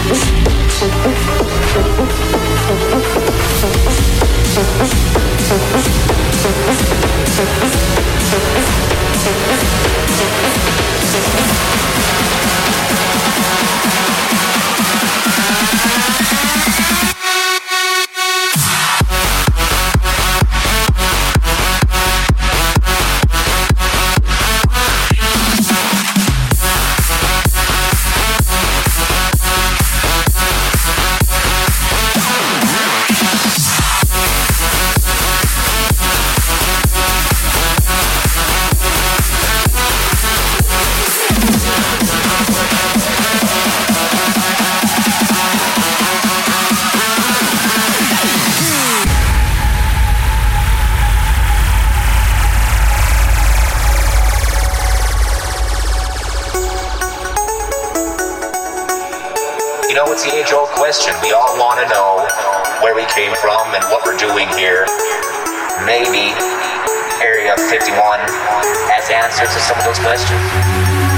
Oh, from and what we're doing here, maybe Area 51 has answers to some of those questions.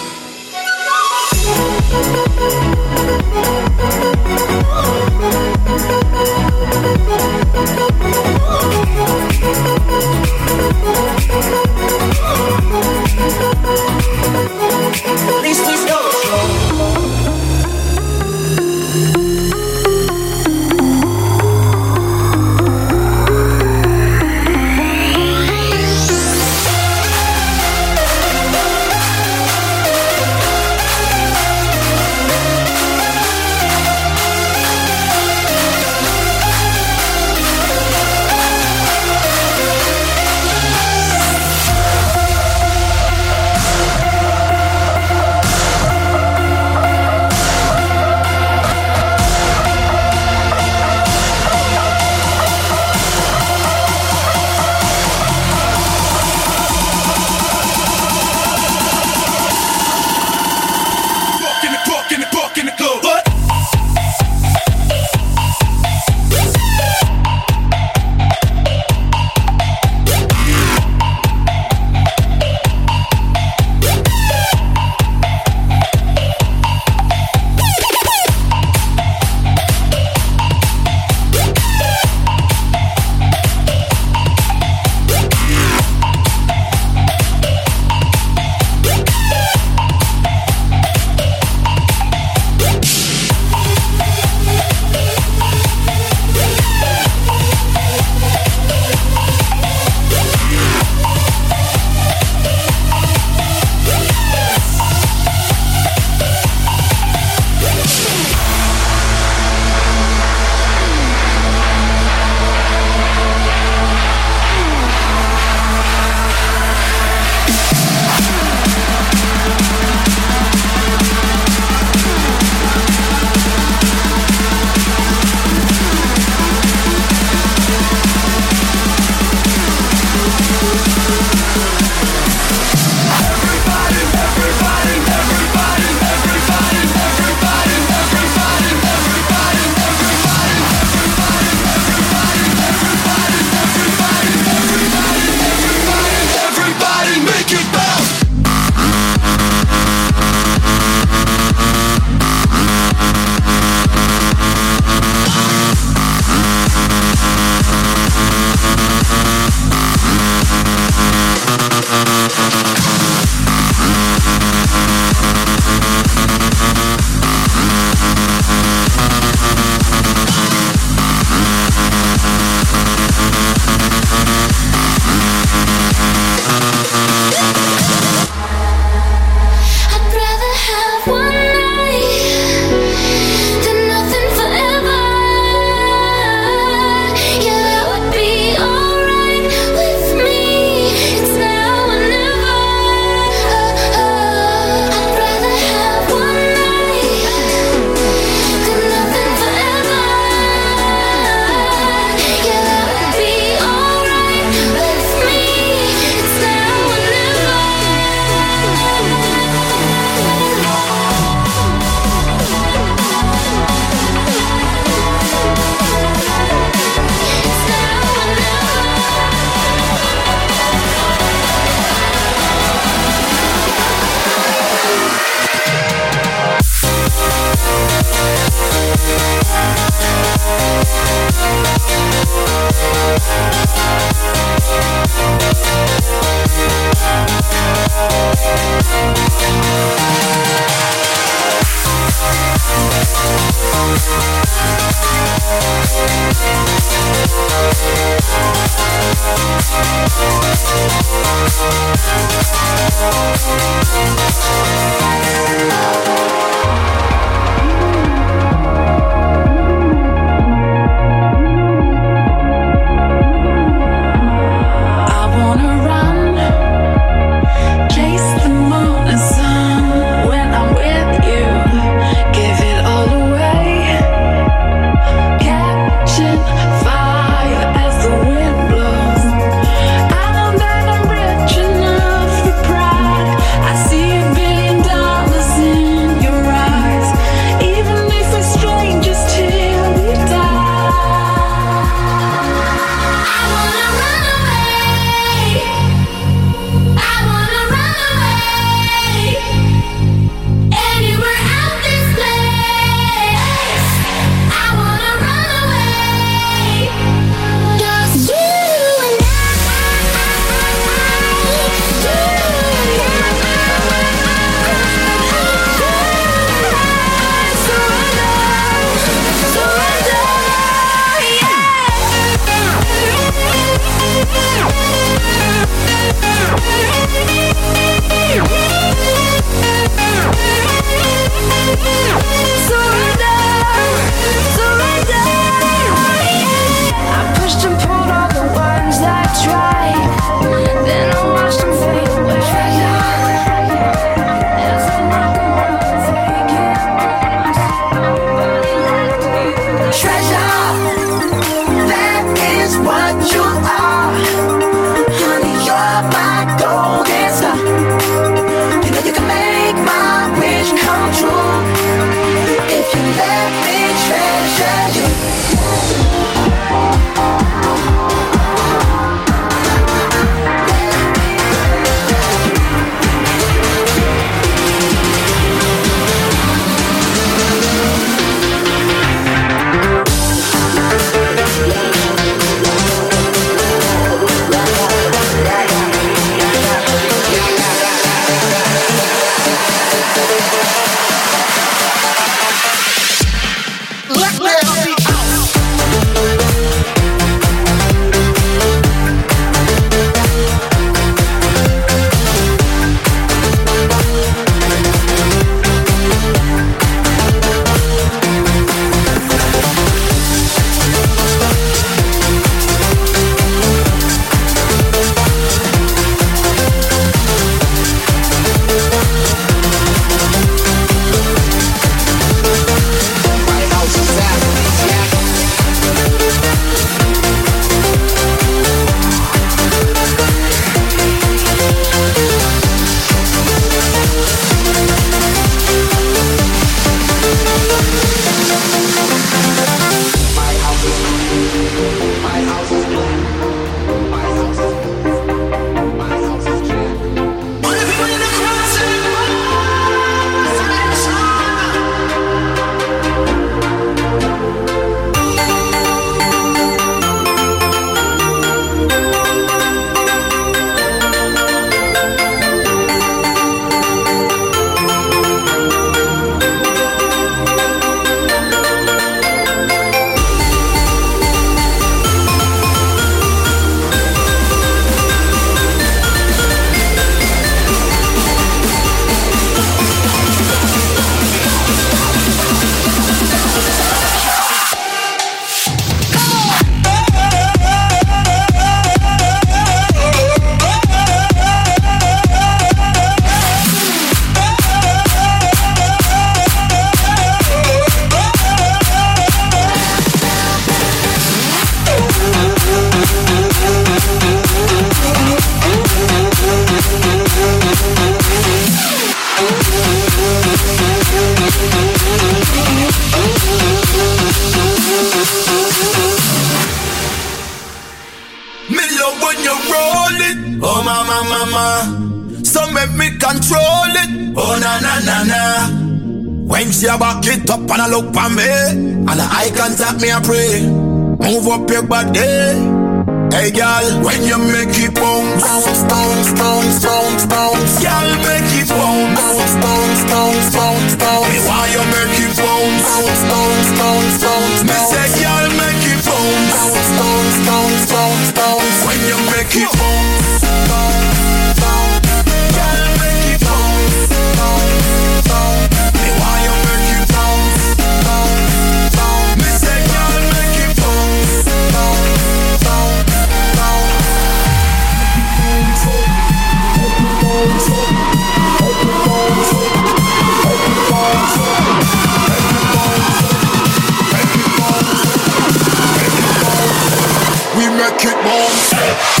Oh, oh, look for me, and I eye contact me, I pray. Move up your body. Hey girl, when you make it bounce, bounce, bounce, bounce, bounce, bounce. Girl, make it bounce, bounce, bounce, bounce, bounce, bounce. Me why you make it bounce, bounce, bounce, bounce, bounce. Me say, girl, make it bounce, bounce, bounce, bounce, bounce, bounce. When you make it bounce, We make